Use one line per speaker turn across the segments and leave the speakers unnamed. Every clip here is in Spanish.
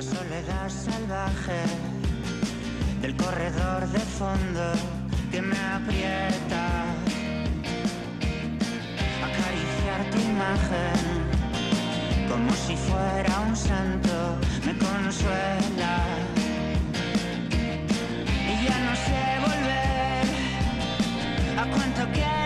La soledad salvaje del corredor de fondo que me aprieta. Acariciar tu imagen como si fuera un santo me consuela. Y ya no sé volver a cuánto queda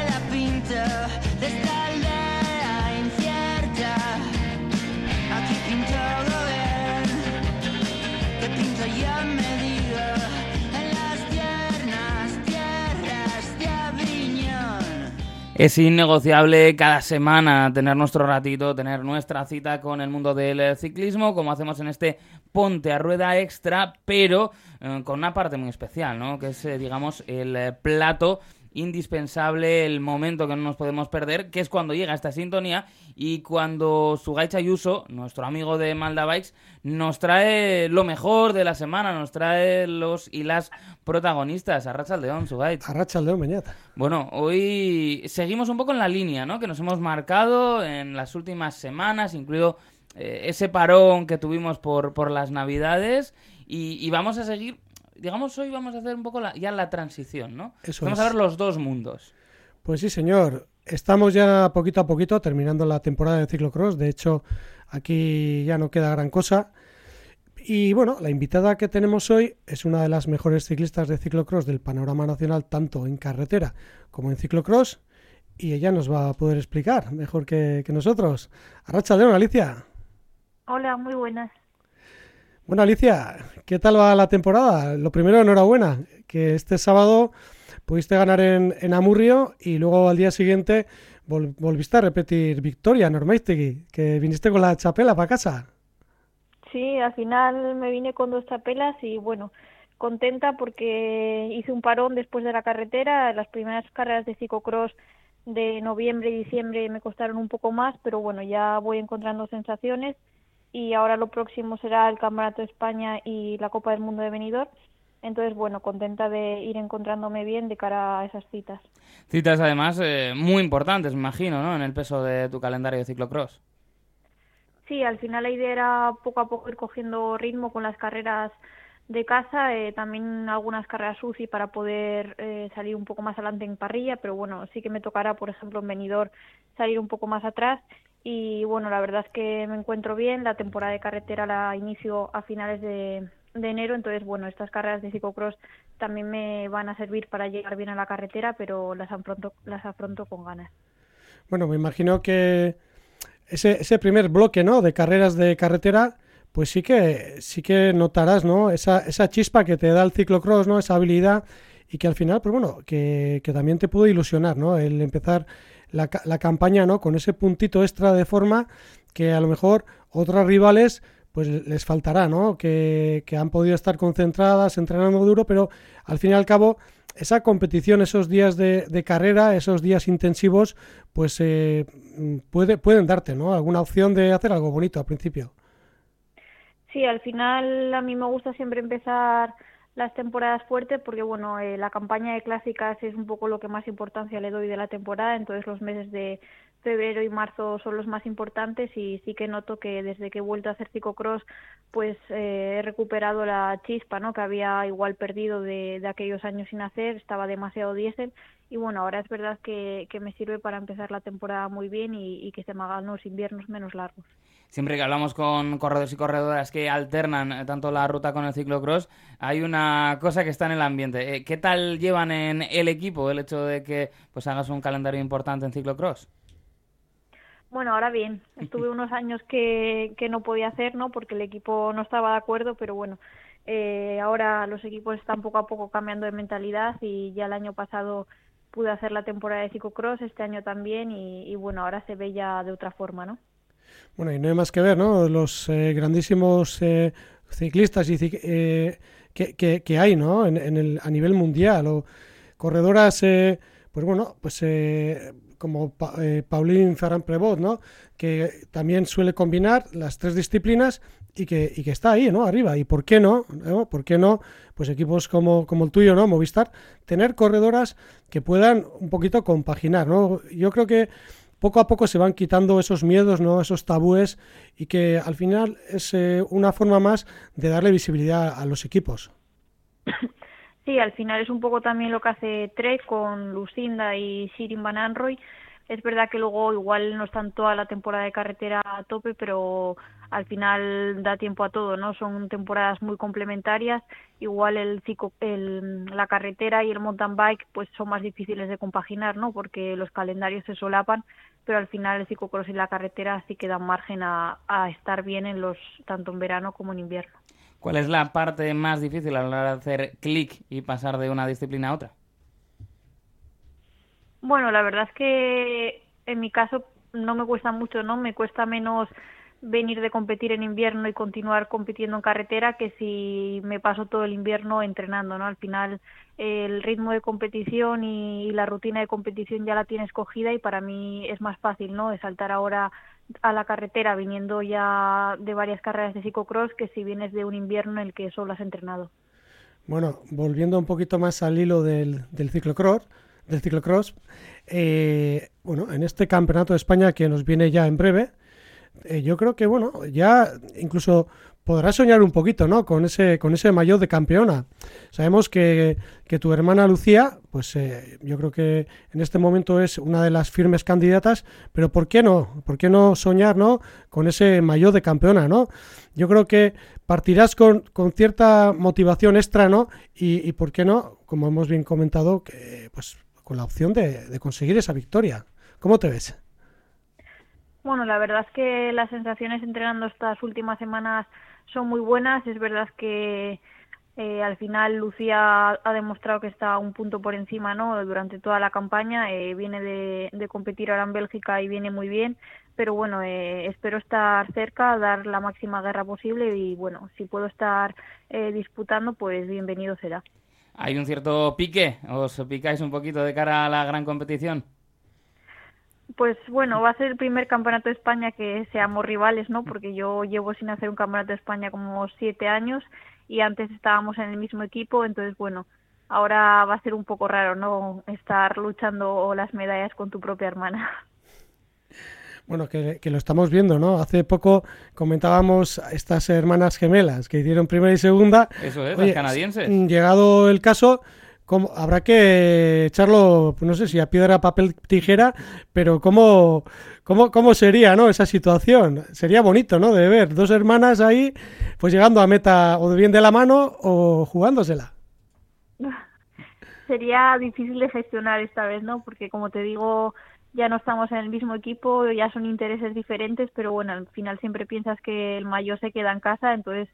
Es innegociable cada semana tener nuestro ratito, tener nuestra cita con el mundo del ciclismo, como hacemos en este Ponte a Rueda Extra, pero eh, con una parte muy especial, ¿no? Que es, eh, digamos, el eh, plato indispensable, el momento que no nos podemos perder, que es cuando llega esta sintonía y cuando Sugay Chayuso, nuestro amigo de Malda Bikes, nos trae lo mejor de la semana, nos trae los y las protagonistas. Arracha León, Sugay.
Arracha León, Beñata.
Bueno, hoy seguimos un poco en la línea, ¿no? Que nos hemos marcado en las últimas semanas, incluido eh, ese parón que tuvimos por, por las Navidades y, y vamos a seguir digamos, hoy vamos a hacer un poco la, ya la transición, ¿no?
Eso
vamos
es.
a ver los dos mundos.
Pues sí, señor. Estamos ya poquito a poquito terminando la temporada de ciclocross. De hecho, aquí ya no queda gran cosa. Y bueno, la invitada que tenemos hoy es una de las mejores ciclistas de ciclocross del panorama nacional, tanto en carretera como en ciclocross. Y ella nos va a poder explicar mejor que, que nosotros. Arracha León, Alicia.
Hola, muy buenas.
Bueno, Alicia, ¿qué tal va la temporada? Lo primero, enhorabuena, que este sábado pudiste ganar en, Amurrio y luego al día siguiente vol- volviste a repetir victoria en Ormaiztegui, que viniste con la chapela para casa.
Sí, al final me vine con dos chapelas y bueno, contenta porque hice un parón después de la carretera. Las primeras carreras de ciclocross de noviembre y diciembre me costaron un poco más, pero bueno, ya voy encontrando sensaciones y ahora lo próximo será el Campeonato de España y la Copa del Mundo de Benidorm. Entonces, bueno, contenta de ir encontrándome bien de cara a esas citas.
Citas además eh, muy importantes, me imagino, ¿no? En el peso de tu calendario de ciclocross.
Sí, al final la idea era poco a poco ir cogiendo ritmo con las carreras de casa, eh, también algunas carreras UCI para poder eh, salir un poco más adelante en parrilla, pero bueno, sí que me tocará, por ejemplo, en Benidorm salir un poco más atrás y bueno, la verdad es que me encuentro bien, la temporada de carretera la inicio a finales de, enero, entonces bueno, estas carreras de ciclocross también me van a servir para llegar bien a la carretera, pero las afronto, las afronto con ganas.
Bueno, me imagino que ese, ese primer bloque, ¿no? De carreras de carretera, pues sí que sí que notarás, ¿no? Esa, esa chispa que te da el ciclocross, ¿no? Esa habilidad y que al final, pues bueno, que, que también te puede ilusionar, ¿no? El empezar la, la campaña, ¿no? Con ese puntito extra de forma que a lo mejor otras rivales pues les faltará, ¿no? Que, que han podido estar concentradas, entrenando duro, pero al fin y al cabo esa competición, esos días de, carrera, esos días intensivos, pues eh, puede, pueden darte, ¿no? Alguna opción de hacer algo bonito al principio.
Sí, al final a mí me gusta siempre empezar las temporadas fuertes porque bueno, eh, la campaña de clásicas es un poco lo que más importancia le doy de la temporada, entonces los meses de febrero y marzo son los más importantes y sí que noto que desde que he vuelto a hacer ciclocross pues eh, he recuperado la chispa ¿no? que había igual perdido de, de aquellos años sin hacer, estaba demasiado diésel y bueno, ahora es verdad que, que me sirve para empezar la temporada muy bien y, y que se me hagan los inviernos menos largos.
Siempre que hablamos con corredores y corredoras que alternan eh, tanto la ruta con el ciclocross, hay una cosa que está en el ambiente. Eh, ¿Qué tal llevan en el equipo el hecho de que pues hagas un calendario importante en ciclocross?
Bueno, ahora bien, estuve unos años que, que no podía hacer, ¿no? Porque el equipo no estaba de acuerdo, pero bueno, eh, ahora los equipos están poco a poco cambiando de mentalidad y ya el año pasado pude hacer la temporada de ciclocross, este año también y, y bueno, ahora se ve ya de otra forma, ¿no?
Bueno, y no hay más que ver, ¿no? Los eh, grandísimos eh, ciclistas y eh, que, que, hay, ¿no? En, en el, a nivel mundial. O corredoras, eh, pues bueno, pues como pa Pauline Ferrand-Prevot, ¿no? Que también suele combinar las tres disciplinas y que, y que está ahí, ¿no? Arriba. ¿Y por qué no? ¿no? ¿Por qué no? Pues equipos como, como el tuyo, ¿no? Movistar, tener corredoras que puedan un poquito compaginar, ¿no? Yo creo que poco a poco se van quitando esos miedos, ¿no? esos tabúes y que al final es eh, una forma más de darle visibilidad a los equipos.
Sí, al final es un poco también lo que hace Trek con Lucinda y Sirin Van Anroy. Es verdad que luego igual no están toda la temporada de carretera a tope, pero al final da tiempo a todo, ¿no? Son temporadas muy complementarias. Igual el, el la carretera y el mountain bike pues son más difíciles de compaginar, ¿no? Porque los calendarios se solapan, pero al final el ciclocross y la carretera sí que dan margen a, a estar bien en los tanto en verano como en invierno.
¿Cuál es la parte más difícil a la hora de hacer clic y pasar de una disciplina a otra?
Bueno, la verdad es que en mi caso no me cuesta mucho, ¿no? Me cuesta menos venir de competir en invierno y continuar compitiendo en carretera que si me paso todo el invierno entrenando, ¿no? Al final el ritmo de competición y, la rutina de competición ya la tienes cogida y para mí es más fácil, ¿no? De saltar ahora a la carretera viniendo ya de varias carreras de ciclocross que si vienes de un invierno en el que solo has entrenado.
Bueno, volviendo un poquito más al hilo del, del ciclocross, del ciclocross eh, bueno, en este campeonato de España que nos viene ya en breve, eh, yo creo que bueno, ya incluso podrás soñar un poquito, ¿no? Con ese, con ese maillot de campeona. Sabemos que, que tu hermana Lucía, pues eh, yo creo que en este momento es una de las firmes candidatas, pero ¿por qué no? ¿Por qué no soñar, ¿no? Con ese maillot de campeona, ¿no? Yo creo que partirás con, con cierta motivación extra, ¿no? Y, y, ¿por qué no? Como hemos bien comentado, que, pues con la opción de, de conseguir esa victoria. ¿Cómo te ves?
Bueno, la verdad es que las sensaciones entrenando estas últimas semanas son muy buenas. Es verdad que eh, al final Lucía ha demostrado que está un punto por encima no durante toda la campaña eh, viene de, competir ahora en Bélgica y viene muy bien. Pero bueno eh, espero estar cerca dar la máxima guerra posible y bueno si puedo estar eh, disputando pues bienvenido será.
Hay un cierto pique os picáis un poquito de cara a la gran competición
pues bueno, va a ser el primer campeonato de España que seamos rivales, ¿no? Porque yo llevo sin hacer un campeonato de España como siete años y antes estábamos en el mismo equipo, entonces bueno, ahora va a ser un poco raro, ¿no? Estar luchando las medallas con tu propia hermana.
Bueno, que, que, lo estamos viendo, ¿no? Hace poco comentábamos estas hermanas gemelas que hicieron primera y segunda.
Eso es, Oye, las canadienses.
Llegado el caso, ¿cómo, habrá que echarlo, pues no sé si a piedra, papel, tijera, pero ¿cómo, cómo, cómo sería ¿no? esa situación? Sería bonito, ¿no? De ver dos hermanas ahí, pues llegando a meta o bien de la mano o jugándosela.
Sería difícil de gestionar esta vez, ¿no? Porque como te digo, ya no estamos en el mismo equipo, ya son intereses diferentes, pero bueno, al final siempre piensas que el mayor se queda en casa, entonces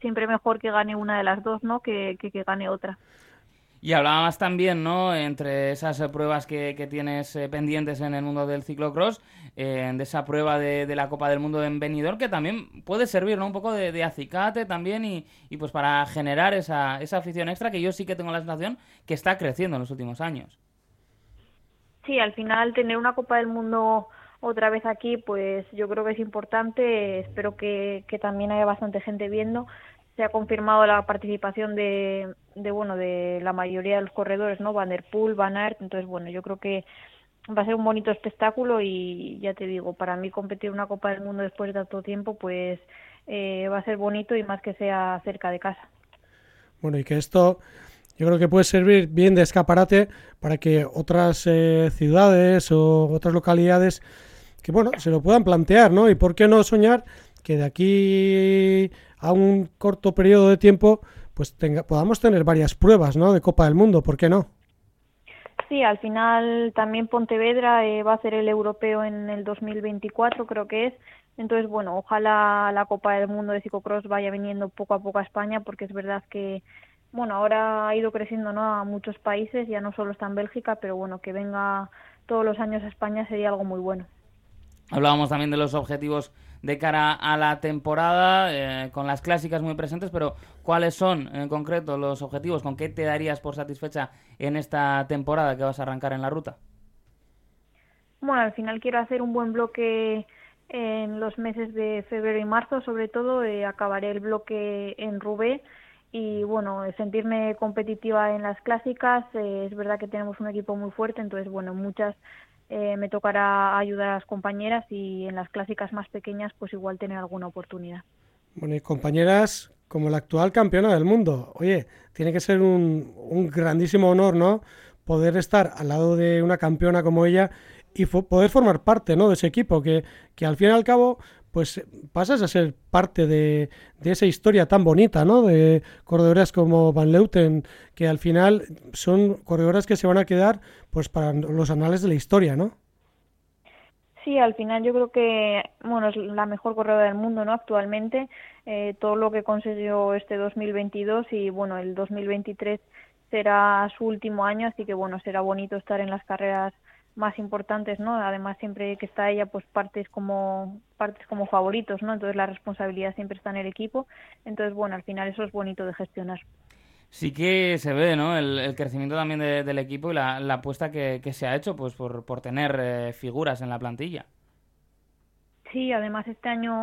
siempre mejor que gane una de las dos, ¿no? Que, que gane otra.
Y hablábamos también, ¿no? Entre esas pruebas que, que tienes eh, pendientes en el mundo del ciclocross, eh, de esa prueba de, de, la Copa del Mundo en Benidorm, que también puede servir, ¿no? Un poco de, de acicate también y, y, pues para generar esa, esa afición extra que yo sí que tengo la sensación que está creciendo en los últimos años.
Sí, al final tener una Copa del Mundo otra vez aquí, pues yo creo que es importante. Espero que, que también haya bastante gente viendo se ha confirmado la participación de, de bueno de la mayoría de los corredores no Van der Poel Van Aert entonces bueno yo creo que va a ser un bonito espectáculo y ya te digo para mí competir una Copa del Mundo después de tanto tiempo pues eh, va a ser bonito y más que sea cerca de casa.
Bueno y que esto yo creo que puede servir bien de escaparate para que otras eh, ciudades o otras localidades que bueno se lo puedan plantear no y por qué no soñar que de aquí a un corto periodo de tiempo pues tenga, podamos tener varias pruebas ¿no? de Copa del Mundo, ¿por qué no?
Sí, al final también Pontevedra eh, va a ser el europeo en el 2024, creo que es. Entonces, bueno, ojalá la Copa del Mundo de ciclocross vaya viniendo poco a poco a España, porque es verdad que, bueno, ahora ha ido creciendo ¿no? a muchos países, ya no solo está en Bélgica, pero bueno, que venga todos los años a España sería algo muy bueno.
Hablábamos también de los objetivos de cara a la temporada, eh, con las clásicas muy presentes, pero ¿cuáles son en concreto los objetivos? ¿Con qué te darías por satisfecha en esta temporada que vas a arrancar en la ruta?
Bueno, al final quiero hacer un buen bloque en los meses de febrero y marzo, sobre todo eh, acabaré el bloque en Roubaix y bueno, sentirme competitiva en las clásicas, eh, es verdad que tenemos un equipo muy fuerte, entonces bueno, muchas eh, me tocará ayudar a las compañeras y en las clásicas más pequeñas pues igual tener alguna oportunidad.
Bueno, y compañeras como la actual campeona del mundo, oye, tiene que ser un, un grandísimo honor, ¿no? Poder estar al lado de una campeona como ella y poder formar parte, ¿no? De ese equipo, que, que al fin y al cabo pues pasas a ser parte de, de, esa historia tan bonita, ¿no? De corredoras como Van Leuten, que al final son corredoras que se van a quedar pues para los anales de la historia, ¿no?
Sí, al final yo creo que, bueno, es la mejor corredora del mundo, ¿no? Actualmente, eh, todo lo que consiguió este 2022 y, bueno, el 2023 será su último año, así que, bueno, será bonito estar en las carreras más importantes, ¿no? Además siempre que está ella, pues partes como partes como favoritos, ¿no? Entonces la responsabilidad siempre está en el equipo. Entonces bueno, al final eso es bonito de gestionar.
Sí que se ve, ¿no? El, crecimiento también del equipo y la, apuesta que, se ha hecho, pues por, por tener eh, figuras en la plantilla.
Sí, además este año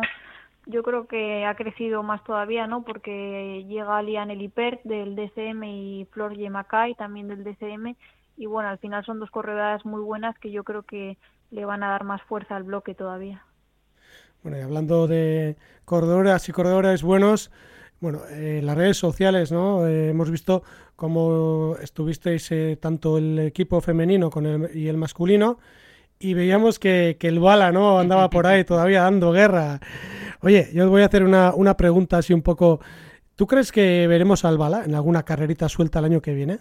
yo creo que ha crecido más todavía, ¿no? Porque llega Lian Elipert del DCM y Flor Yemacay también del DCM y bueno, al final son dos corredoras muy buenas que yo creo que le van a dar más fuerza al bloque todavía.
Bueno, y hablando de corredoras y corredores buenos, bueno, en eh, las redes sociales, ¿no? Eh, hemos visto cómo estuvisteis eh, tanto el equipo femenino con el, y el masculino y veíamos que, que, el bala, ¿no? Andaba por ahí todavía dando guerra. Oye, yo os voy a hacer una, una pregunta así un poco. ¿Tú crees que veremos al bala en alguna carrerita suelta el año que viene?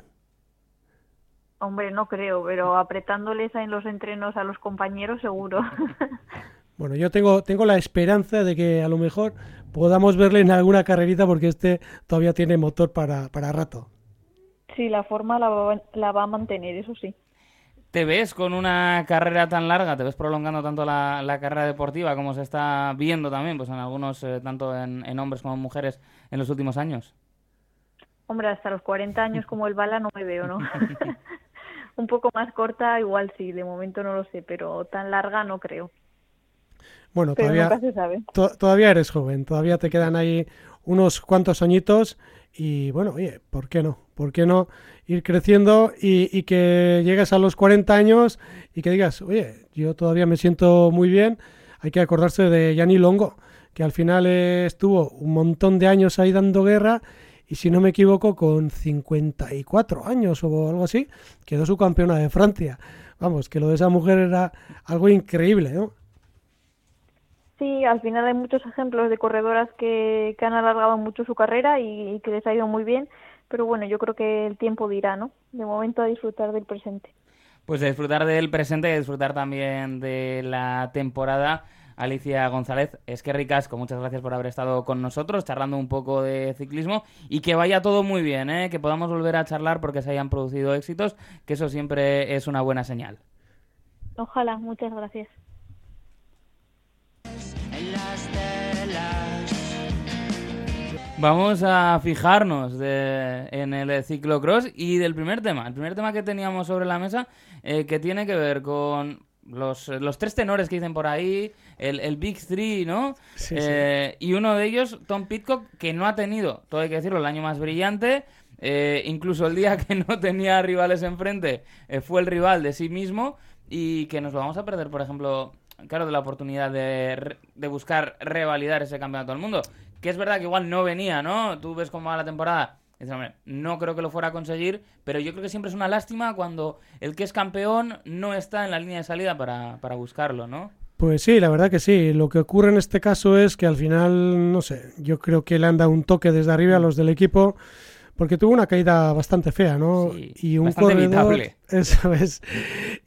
Hombre, no creo, pero apretándoles en los entrenos a los compañeros seguro.
Bueno, yo tengo, tengo la esperanza de que a lo mejor podamos verle en alguna carrerita porque este todavía tiene motor para, para rato.
Sí, la forma la va, la va a mantener, eso sí.
¿Te ves con una carrera tan larga? ¿Te ves prolongando tanto la, la carrera deportiva como se está viendo también, pues en algunos, eh, tanto en, en hombres como en mujeres, en los últimos años?
Hombre, hasta los 40 años como el bala no me veo, ¿no? un poco más corta, igual sí, de momento no lo sé, pero tan larga no creo.
Bueno, todavía, todavía eres joven, todavía te quedan ahí unos cuantos añitos y bueno, oye, ¿por qué no? ¿Por qué no ir creciendo y, y, que llegues a los 40 años y que digas, oye, yo todavía me siento muy bien? Hay que acordarse de Yanni Longo, que al final estuvo un montón de años ahí dando guerra y si no me equivoco con 54 años o algo así, quedó su campeona de Francia. Vamos, que lo de esa mujer era algo increíble, ¿no?
Sí, al final hay muchos ejemplos de corredoras que, han alargado mucho su carrera y, que les ha ido muy bien, pero bueno, yo creo que el tiempo dirá, ¿no? De momento a disfrutar del presente.
Pues a disfrutar del presente y disfrutar también de la temporada Alicia González. Es que ricasco, muchas gracias por haber estado con nosotros, charlando un poco de ciclismo y que vaya todo muy bien, ¿eh? que podamos volver a charlar porque se hayan producido éxitos, que eso siempre es una buena señal.
Ojalá, muchas gracias.
Vamos a fijarnos en el ciclocross y del primer tema. El primer tema que teníamos sobre la mesa eh, que tiene que ver con los, los tres tenores que dicen por ahí, el, el Big Three, ¿no? Eh, y uno de ellos, Tom Pitcock, que no ha tenido, todo hay que decirlo, el año más brillante. Eh, incluso el día que no tenía rivales enfrente, eh, fue el rival de sí mismo. Y que nos lo vamos a perder, por ejemplo, claro, de la oportunidad de, de buscar revalidar ese campeonato del mundo. Que es verdad que igual no venía, ¿no? Tú ves cómo va la temporada no creo que lo fuera a conseguir, pero yo creo que siempre es una lástima cuando el que es campeón no está en la línea de salida para, para buscarlo, ¿no?
Pues sí, la verdad que sí. Lo que ocurre en este caso es que al final, no sé, yo creo que le han dado un toque desde arriba a los del equipo porque tuvo una caída bastante fea, ¿no?
y un corredor,
eso es.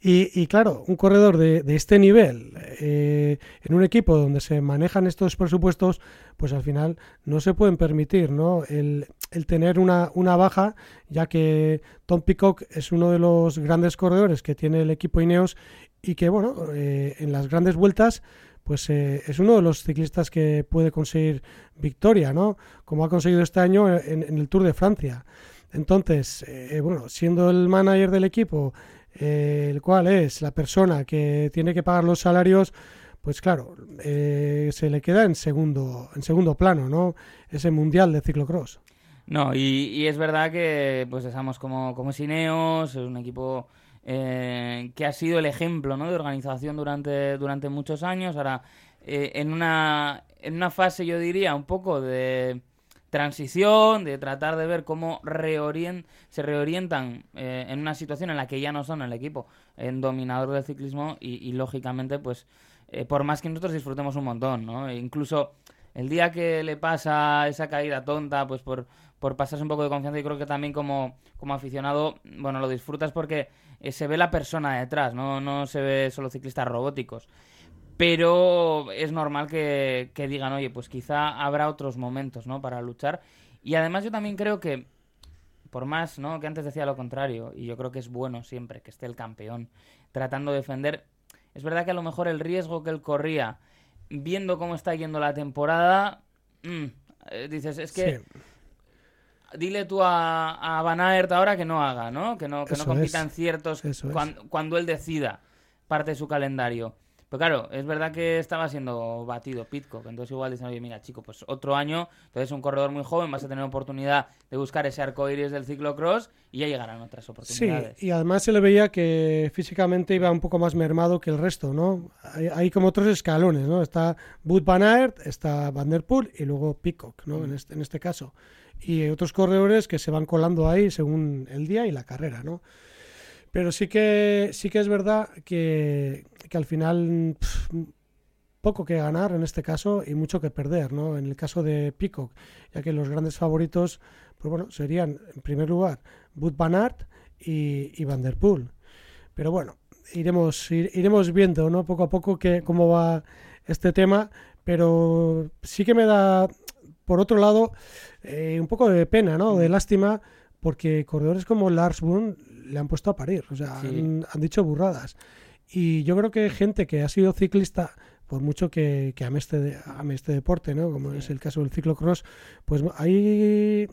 Y, claro, un corredor de, este nivel eh, en un equipo donde se manejan estos presupuestos, pues al final no se pueden permitir, ¿no? El, tener una, una, baja, ya que Tom Peacock es uno de los grandes corredores que tiene el equipo Ineos y que, bueno, eh, en las grandes vueltas pues eh, es uno de los ciclistas que puede conseguir victoria, ¿no? Como ha conseguido este año en, el Tour de Francia. Entonces, eh, bueno, siendo el manager del equipo, eh, el cual es la persona que tiene que pagar los salarios, pues claro, se le queda en segundo, en segundo plano, ¿no? Ese mundial de ciclocross.
No, y, es verdad que pues estamos como, como Sineos, es un equipo eh, que ha sido el ejemplo ¿no? de organización durante, durante muchos años. Ahora, eh, en, una, en una fase, yo diría, un poco de transición, de tratar de ver cómo se reorientan eh, en una situación en la que ya no son el equipo en dominador del ciclismo y, lógicamente, pues, por más que nosotros disfrutemos un montón, ¿no? E incluso el día que le pasa esa caída tonta, pues por, por pasarse un poco de confianza, y creo que también como, como aficionado, bueno, lo disfrutas porque eh, se ve la persona detrás, ¿no? no se ve solo ciclistas robóticos. Pero es normal que, digan, oye, pues quizá habrá otros momentos, ¿no? Para luchar. Y además yo también creo que, por más, ¿no? Que antes decía lo contrario, y yo creo que es bueno siempre que esté el campeón tratando de defender. Es verdad que a lo mejor el riesgo que él corría, viendo cómo está yendo la temporada, mm, eh, dices, es que dile tú a, a Van Aert ahora que no haga, ¿no? Que no, que no compita en ciertos cuando, él decida parte de su calendario. Pero claro, es verdad que estaba siendo batido Pitcock, entonces igual dicen, oye, mira, chico, pues otro año, entonces un corredor muy joven, vas a tener oportunidad de buscar ese arco iris del ciclocross y ya llegarán otras oportunidades.
Sí, y además se le veía que físicamente iba un poco más mermado que el resto, ¿no? Hay, como otros escalones, ¿no? Está Bud Van Aert, está Van Der Poel y luego Pitcock, ¿no? En, este, en este caso y otros corredores que se van colando ahí según el día y la carrera, ¿no? Pero sí que, sí que es verdad que, que al final poco que ganar en este caso y mucho que perder, ¿no? En el caso de Peacock, ya que los grandes favoritos, pues bueno, serían en primer lugar Bud Van Aert y, y Van Der Poel. Pero bueno, iremos, iremos viendo, ¿no? Poco a poco que, cómo va este tema, pero sí que me da por otro lado, eh, un poco de pena, ¿no? De lástima, porque corredores como Lars Boone le han puesto a parir, o sea, han, dicho burradas. Y yo creo que gente que ha sido ciclista, por mucho que, que ame, este, este deporte, ¿no? Como es el caso del ciclocross, pues hay eh,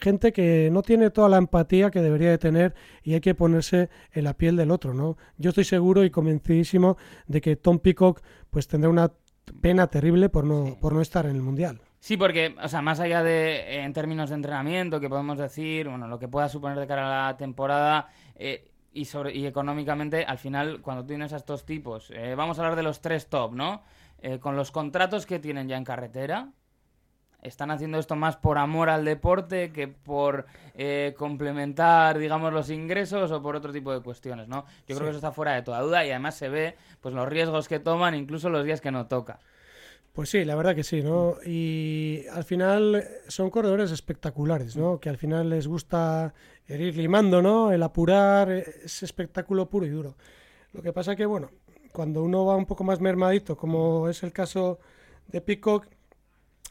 gente que no tiene toda la empatía que debería de tener y hay que ponerse en la piel del otro, ¿no? Yo estoy seguro y convencidísimo de que Tom Peacock pues tendrá una pena terrible por no, por no estar en el Mundial.
Sí, porque, o sea, más allá de, en términos de entrenamiento, que podemos decir, bueno, lo que pueda suponer de cara a la temporada eh, y, sobre, y económicamente, al final, cuando tienes a estos tipos, eh, vamos a hablar de los tres top, ¿no? Eh, con los contratos que tienen ya en carretera, están haciendo esto más por amor al deporte que por complementar, digamos, los ingresos o por otro tipo de cuestiones, ¿no? Yo creo que eso está fuera de toda duda y además se ve, pues, los riesgos que toman, incluso los días que no toca.
Pues sí, la verdad que sí, ¿no? Y al final son corredores espectaculares, ¿no? Que al final les gusta el ir limando, ¿no? El apurar, es espectáculo puro y duro. Lo que pasa que, bueno, cuando uno va un poco más mermadito, como es el caso de Peacock,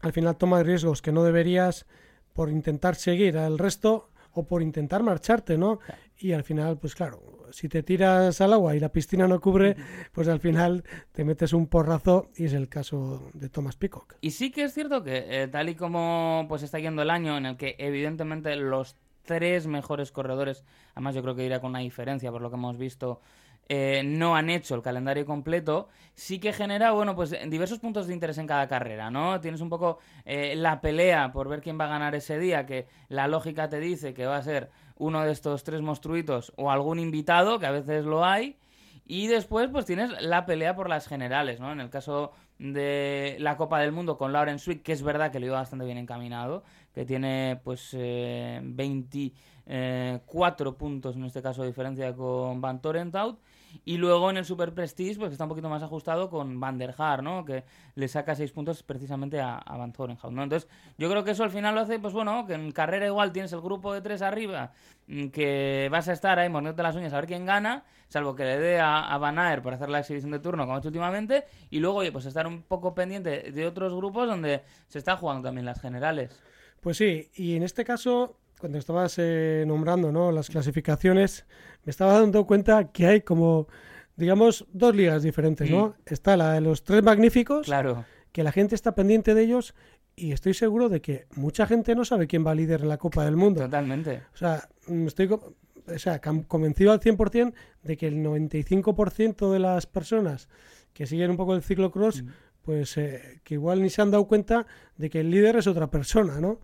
al final toma riesgos que no deberías por intentar seguir al resto o por intentar marcharte, ¿no? Y al final, pues claro, si te tiras al agua y la piscina no cubre, pues al final te metes un porrazo y es el caso de Thomas Peacock.
Y sí que es cierto que eh, tal y como pues está yendo el año en el que evidentemente los tres mejores corredores, además yo creo que irá con una diferencia por lo que hemos visto, eh, no han hecho el calendario completo, sí que genera, bueno, pues diversos puntos de interés en cada carrera, ¿no? Tienes un poco eh, la pelea por ver quién va a ganar ese día, que la lógica te dice que va a ser uno de estos tres monstruitos o algún invitado, que a veces lo hay. Y después, pues tienes la pelea por las generales, ¿no? En el caso de la Copa del Mundo con Lauren Swick, que es verdad que lo iba bastante bien encaminado, que tiene pues eh, 24 puntos en este caso de diferencia con Van Torenthout. Y luego en el Super Prestige, pues está un poquito más ajustado con Van der Haar, ¿no? Que le saca 6 puntos precisamente a, Van Torenhout, ¿no? Entonces, yo creo que eso al final lo hace, pues bueno, que en carrera igual tienes el grupo de tres arriba, mm, que vas a estar ahí mordiéndote las uñas a ver quién gana, salvo que le dé a, a Van Aert por hacer la exhibición de turno, como ha hecho últimamente, y luego, oye, pues estar un poco pendiente de otros grupos donde se están jugando también las generales.
Pues sí, y en este caso cuando estabas eh, nombrando ¿no? las clasificaciones, me estaba dando cuenta que hay como, digamos, dos ligas diferentes, ¿no? Está la de los tres magníficos,
claro.
que la gente está pendiente de ellos y estoy seguro de que mucha gente no sabe quién va a líder en la Copa del Mundo.
Totalmente.
O sea, mm, estoy o sea, convencido al 100% de que el 95% de las personas que siguen un poco el ciclocross, pues eh, que igual ni se han dado cuenta de que el líder es otra persona, ¿no?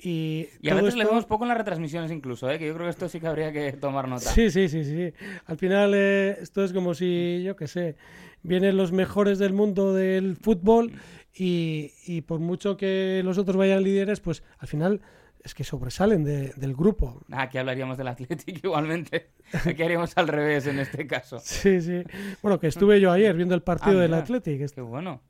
Y,
Y a veces le
esto-
vemos poco en las retransmisiones incluso, ¿eh? que yo creo que esto sí que habría que tomar nota.
Sí, sí, sí, sí. Al final eh, esto es como si, yo qué sé, vienen los mejores del mundo del fútbol y, y por mucho que los otros vayan líderes, pues al final es que sobresalen de- del grupo.
Aquí hablaríamos del Athletic igualmente. Aquí haríamos al revés en este caso.
Sí, sí. Bueno, que estuve yo ayer viendo el partido
Ah,
del. Athletic.
Qué bueno.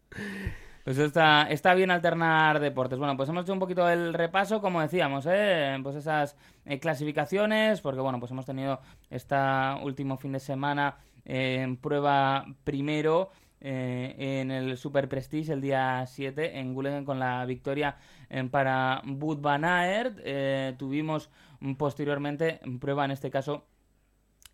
Pues está, está bien alternar deportes. Bueno, pues hemos hecho un poquito el repaso, como decíamos, ¿eh? pues esas eh, clasificaciones, porque bueno, pues hemos tenido este último fin de semana eh, en prueba primero eh, en el Super Prestige el día 7 en Gulegen con la victoria eh, para Bud Van. Eh, tuvimos posteriormente en prueba, en este caso,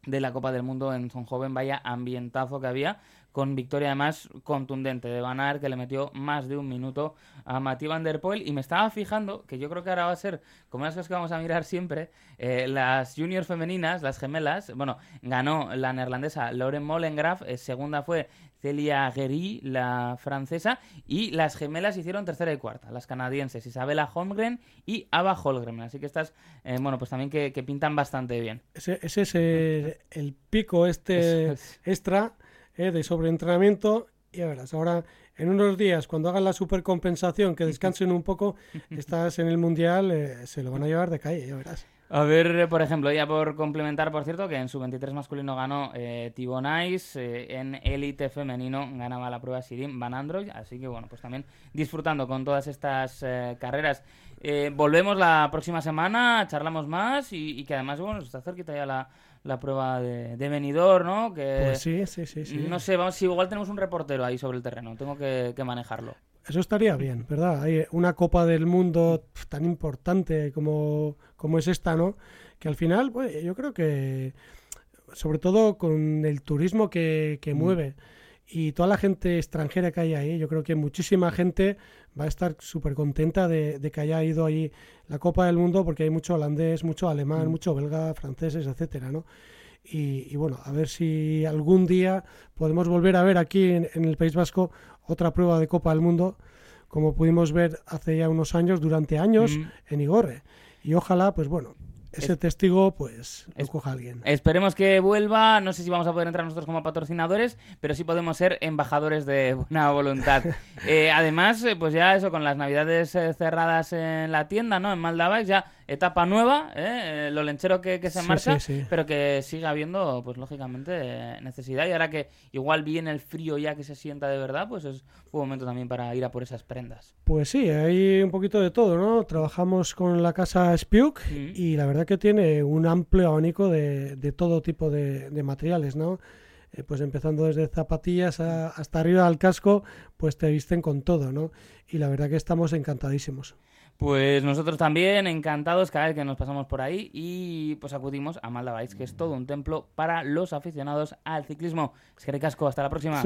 de la Copa del Mundo en Son Joven, vaya ambientazo que había, con victoria además contundente de Van Aert, que le metió más de un minuto a Mathieu Van Der Poel, y me estaba fijando, que yo creo que ahora va a ser, como las cosas que vamos a mirar siempre, eh, las juniors femeninas, las gemelas, bueno, ganó la neerlandesa Lauren Molengraf, eh, segunda fue Celia Guéry, la francesa, y las gemelas hicieron tercera y cuarta, las canadienses Isabella Holmgren y Ava Holmgren, así que estas, eh, bueno, pues también que, que pintan bastante bien.
Ese, ese es el, el pico este
es.
extra eh, de sobreentrenamiento. Y ya verás, ahora en unos días, cuando hagan la supercompensación, que descansen un poco, estás en el Mundial, eh, se lo van a llevar de calle, ya verás.
A ver, por ejemplo, ya por complementar, por cierto, que en su 23 masculino ganó eh, Tibonais, eh, en élite femenino ganaba la prueba Sirim Van Android, así que bueno, pues también disfrutando con todas estas eh, carreras. Eh, volvemos la próxima semana, charlamos más y, y que además, bueno, está cerquita ya la, la prueba de, de Benidorm, ¿no? Que
Pues sí, sí, sí, sí.
no sé, vamos, si igual tenemos un reportero ahí sobre el terreno, tengo que, que manejarlo.
Eso estaría bien, ¿verdad? Hay una Copa del Mundo tan importante como, como es esta, ¿no? Que al final, pues, yo creo que, sobre todo con el turismo que, que mueve y toda la gente extranjera que hay ahí, yo creo que muchísima gente va a estar súper contenta de, de que haya ido ahí la Copa del Mundo porque hay mucho holandés, mucho alemán, mucho belga, franceses, etcétera, ¿no? Y, y bueno, a ver si algún día podemos volver a ver aquí en, en el País Vasco otra prueba de Copa del Mundo, como pudimos ver hace ya unos años, durante años,
Mm.
en Igorre. Y ojalá, pues bueno, ese
Es-
testigo, pues lo
es-
coja alguien.
Esperemos que vuelva. No sé si vamos a poder entrar nosotros como patrocinadores, pero sí podemos ser embajadores de buena voluntad. Eh, además, eh, pues ya eso, con las navidades eh, cerradas en la tienda, ¿no? En Maldavais, ya etapa nueva, ¿eh? Eh, lo lenchero que, que se
Sí,
marcha,
sí, sí.
pero que sigue habiendo, pues lógicamente, eh, necesidad. Y ahora que igual viene el frío ya que se sienta de verdad, pues es un momento también para ir a por esas prendas.
Pues sí, hay un poquito de todo, ¿no? Trabajamos con la casa Spiuk
Mm.
y la verdad que tiene un amplio abanico de, de todo tipo de, de materiales, ¿no? Eh, pues empezando desde zapatillas a- hasta arriba al casco, pues te visten con todo, ¿no? Y la verdad que estamos encantadísimos.
Pues nosotros también, encantados cada vez que nos pasamos por ahí y pues acudimos a Maldavais, que es todo un templo para los aficionados al ciclismo. Es que ricasco, hasta la próxima.